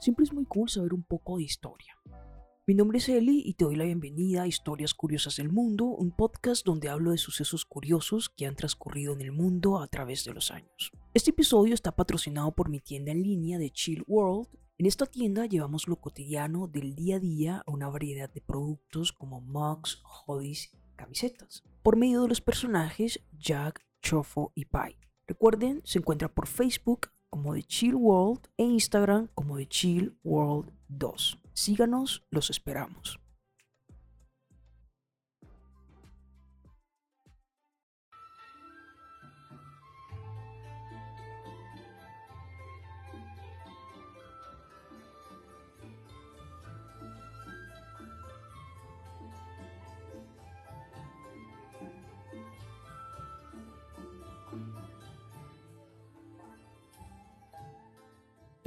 Siempre es muy cool saber un poco de historia. Mi nombre es Eli y te doy la bienvenida a Historias Curiosas del Mundo, un podcast donde hablo de sucesos curiosos que han transcurrido en el mundo a través de los años. Este episodio está patrocinado por mi tienda en línea de Chill World. En esta tienda llevamos lo cotidiano del día a día a una variedad de productos como mugs, hoodies camisetas, por medio de los personajes Jack, Chofo y Pai. Recuerden, se encuentra por Facebook como The Chill World e Instagram como The Chill World 2. Síganos, los esperamos.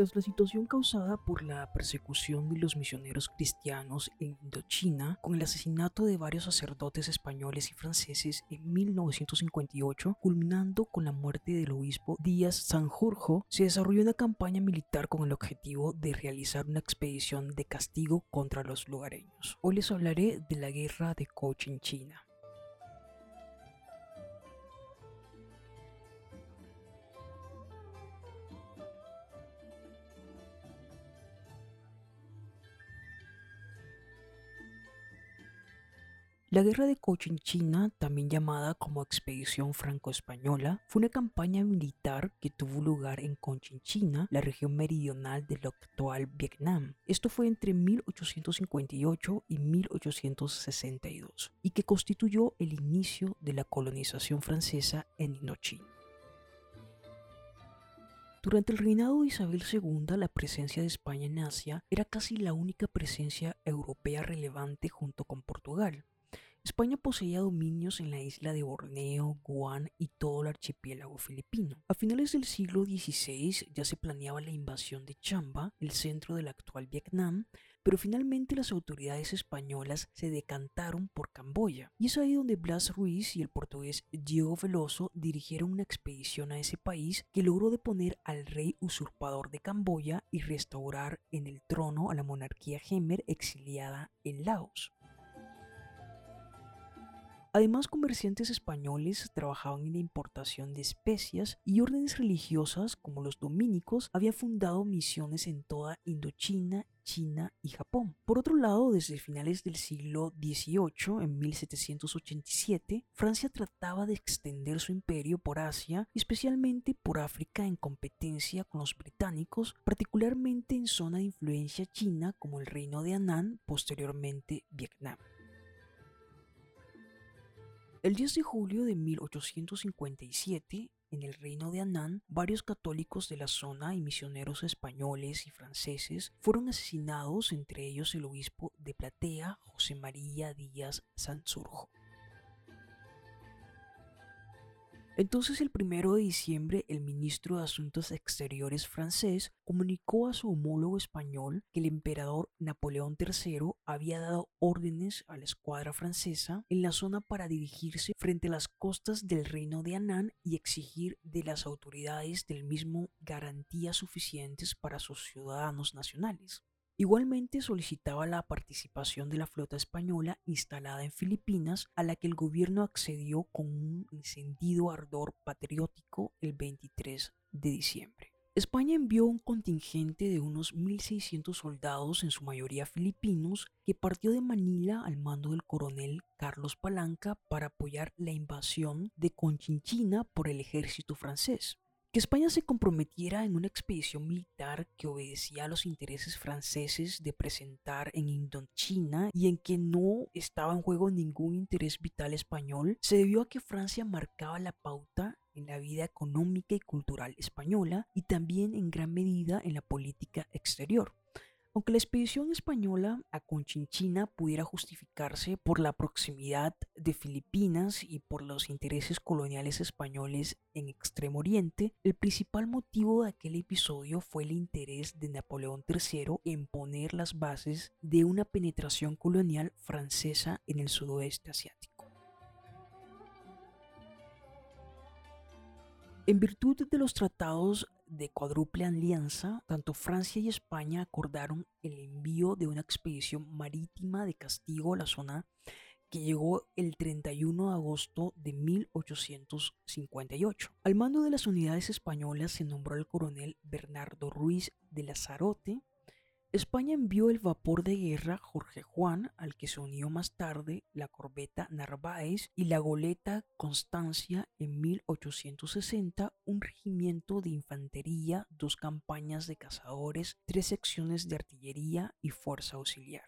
Tras la situación causada por la persecución de los misioneros cristianos en Indochina, con el asesinato de varios sacerdotes españoles y franceses en 1958, culminando con la muerte del obispo Díaz Sanjurjo, se desarrolló una campaña militar con el objetivo de realizar una expedición de castigo contra los lugareños. Hoy les hablaré de la guerra de Cochinchina. La guerra de Cochinchina, también llamada como Expedición Franco-Española, fue una campaña militar que tuvo lugar en Cochinchina, la región meridional del actual Vietnam. Esto fue entre 1858 y 1862 y que constituyó el inicio de la colonización francesa en Indochina. Durante el reinado de Isabel II, la presencia de España en Asia era casi la única presencia europea relevante junto con Portugal. España poseía dominios en la isla de Borneo, Guam y todo el archipiélago filipino. A finales del siglo XVI ya se planeaba la invasión de Chamba, el centro del actual Vietnam, pero finalmente las autoridades españolas se decantaron por Camboya. Y es ahí donde Blas Ruiz y el portugués Diego Veloso dirigieron una expedición a ese país que logró deponer al rey usurpador de Camboya y restaurar en el trono a la monarquía Gemer exiliada en Laos. Además, comerciantes españoles trabajaban en la importación de especias y órdenes religiosas como los dominicos habían fundado misiones en toda Indochina, China y Japón. Por otro lado, desde finales del siglo XVIII, en 1787, Francia trataba de extender su imperio por Asia, especialmente por África en competencia con los británicos, particularmente en zona de influencia china como el reino de Anán, posteriormente Vietnam. El 10 de julio de 1857, en el reino de Anán, varios católicos de la zona y misioneros españoles y franceses fueron asesinados, entre ellos el obispo de Platea, José María Díaz Sansurjo. Entonces el primero de diciembre el ministro de Asuntos Exteriores francés comunicó a su homólogo español que el emperador Napoleón III había dado órdenes a la escuadra francesa en la zona para dirigirse frente a las costas del reino de Anán y exigir de las autoridades del mismo garantías suficientes para sus ciudadanos nacionales. Igualmente solicitaba la participación de la flota española instalada en Filipinas, a la que el gobierno accedió con un encendido ardor patriótico el 23 de diciembre. España envió un contingente de unos 1.600 soldados, en su mayoría filipinos, que partió de Manila al mando del coronel Carlos Palanca para apoyar la invasión de Conchinchina por el ejército francés. Que España se comprometiera en una expedición militar que obedecía a los intereses franceses de presentar en Indochina y en que no estaba en juego ningún interés vital español, se debió a que Francia marcaba la pauta en la vida económica y cultural española y también en gran medida en la política exterior. Aunque la expedición española a Conchinchina pudiera justificarse por la proximidad de Filipinas y por los intereses coloniales españoles en Extremo Oriente, el principal motivo de aquel episodio fue el interés de Napoleón III en poner las bases de una penetración colonial francesa en el sudoeste asiático. En virtud de los tratados de cuádruple alianza, tanto Francia y España acordaron el envío de una expedición marítima de castigo a la zona que llegó el 31 de agosto de 1858. Al mando de las unidades españolas se nombró el coronel Bernardo Ruiz de Lazarote, España envió el vapor de guerra Jorge Juan, al que se unió más tarde la corbeta Narváez y la goleta Constancia en 1860, un regimiento de infantería, dos campañas de cazadores, tres secciones de artillería y fuerza auxiliar.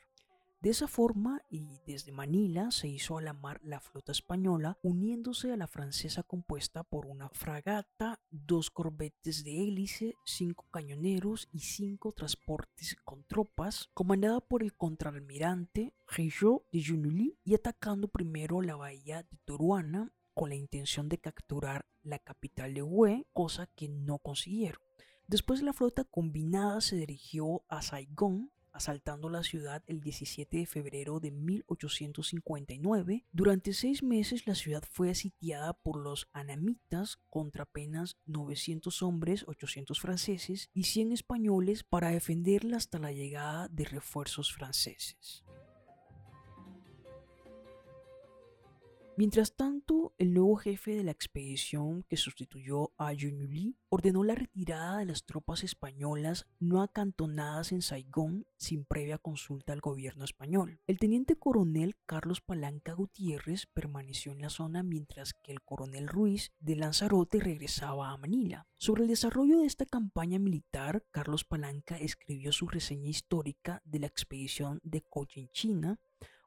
De esa forma, y desde Manila se hizo a la mar la flota española, uniéndose a la francesa compuesta por una fragata, dos corbetes de hélice, cinco cañoneros y cinco transportes con tropas, comandada por el contraalmirante Rigaud de Junuli y atacando primero la bahía de Toruana con la intención de capturar la capital de Hue, cosa que no consiguieron. Después la flota combinada se dirigió a Saigón, asaltando la ciudad el 17 de febrero de 1859. Durante seis meses la ciudad fue asitiada por los anamitas contra apenas 900 hombres, 800 franceses y 100 españoles para defenderla hasta la llegada de refuerzos franceses. Mientras tanto, el nuevo jefe de la expedición que sustituyó a Junuli ordenó la retirada de las tropas españolas no acantonadas en Saigón sin previa consulta al gobierno español. El teniente coronel Carlos Palanca Gutiérrez permaneció en la zona mientras que el coronel Ruiz de Lanzarote regresaba a Manila. Sobre el desarrollo de esta campaña militar, Carlos Palanca escribió su reseña histórica de la expedición de Cochinchina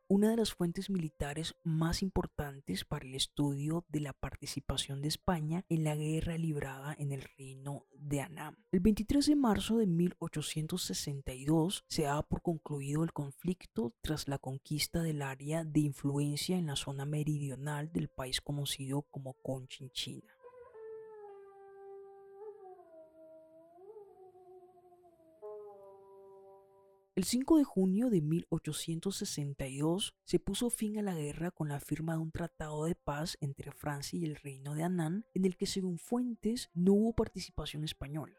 una de las fuentes militares más importantes para el estudio de la participación de España en la guerra librada en el reino de Anam. El 23 de marzo de 1862 se daba por concluido el conflicto tras la conquista del área de influencia en la zona meridional del país conocido como Conchinchina. El 5 de junio de 1862 se puso fin a la guerra con la firma de un tratado de paz entre Francia y el reino de Anán, en el que según fuentes no hubo participación española.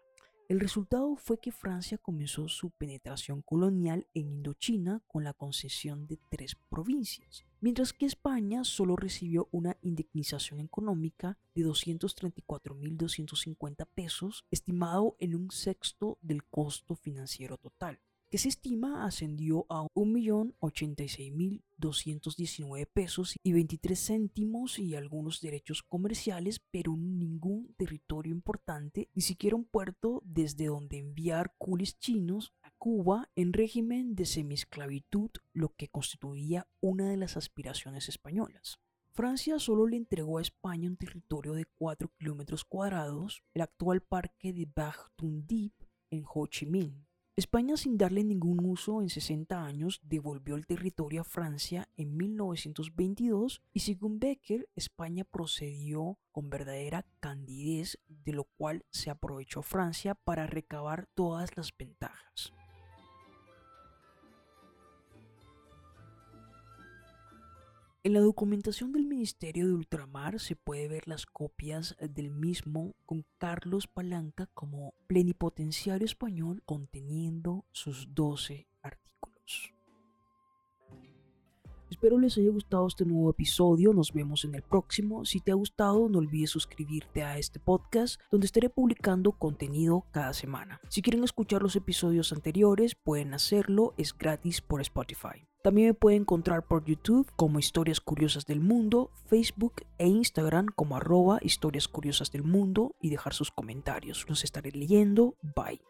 El resultado fue que Francia comenzó su penetración colonial en Indochina con la concesión de tres provincias, mientras que España solo recibió una indemnización económica de 234.250 pesos, estimado en un sexto del costo financiero total que se estima ascendió a 1.086.219 pesos y 23 céntimos y algunos derechos comerciales, pero ningún territorio importante, ni siquiera un puerto desde donde enviar culis chinos a Cuba en régimen de semiesclavitud, lo que constituía una de las aspiraciones españolas. Francia solo le entregó a España un territorio de 4 kilómetros cuadrados, el actual parque de Bac-Tun-Dip en Ho Chi Minh, España, sin darle ningún uso en 60 años, devolvió el territorio a Francia en 1922 y según Becker, España procedió con verdadera candidez, de lo cual se aprovechó Francia para recabar todas las ventajas. En la documentación del Ministerio de Ultramar se puede ver las copias del mismo con Carlos Palanca como plenipotenciario español conteniendo sus 12 Espero les haya gustado este nuevo episodio, nos vemos en el próximo. Si te ha gustado, no olvides suscribirte a este podcast donde estaré publicando contenido cada semana. Si quieren escuchar los episodios anteriores, pueden hacerlo, es gratis por Spotify. También me pueden encontrar por YouTube como Historias Curiosas del Mundo, Facebook e Instagram como arroba Historias Curiosas del Mundo y dejar sus comentarios. Los estaré leyendo. Bye.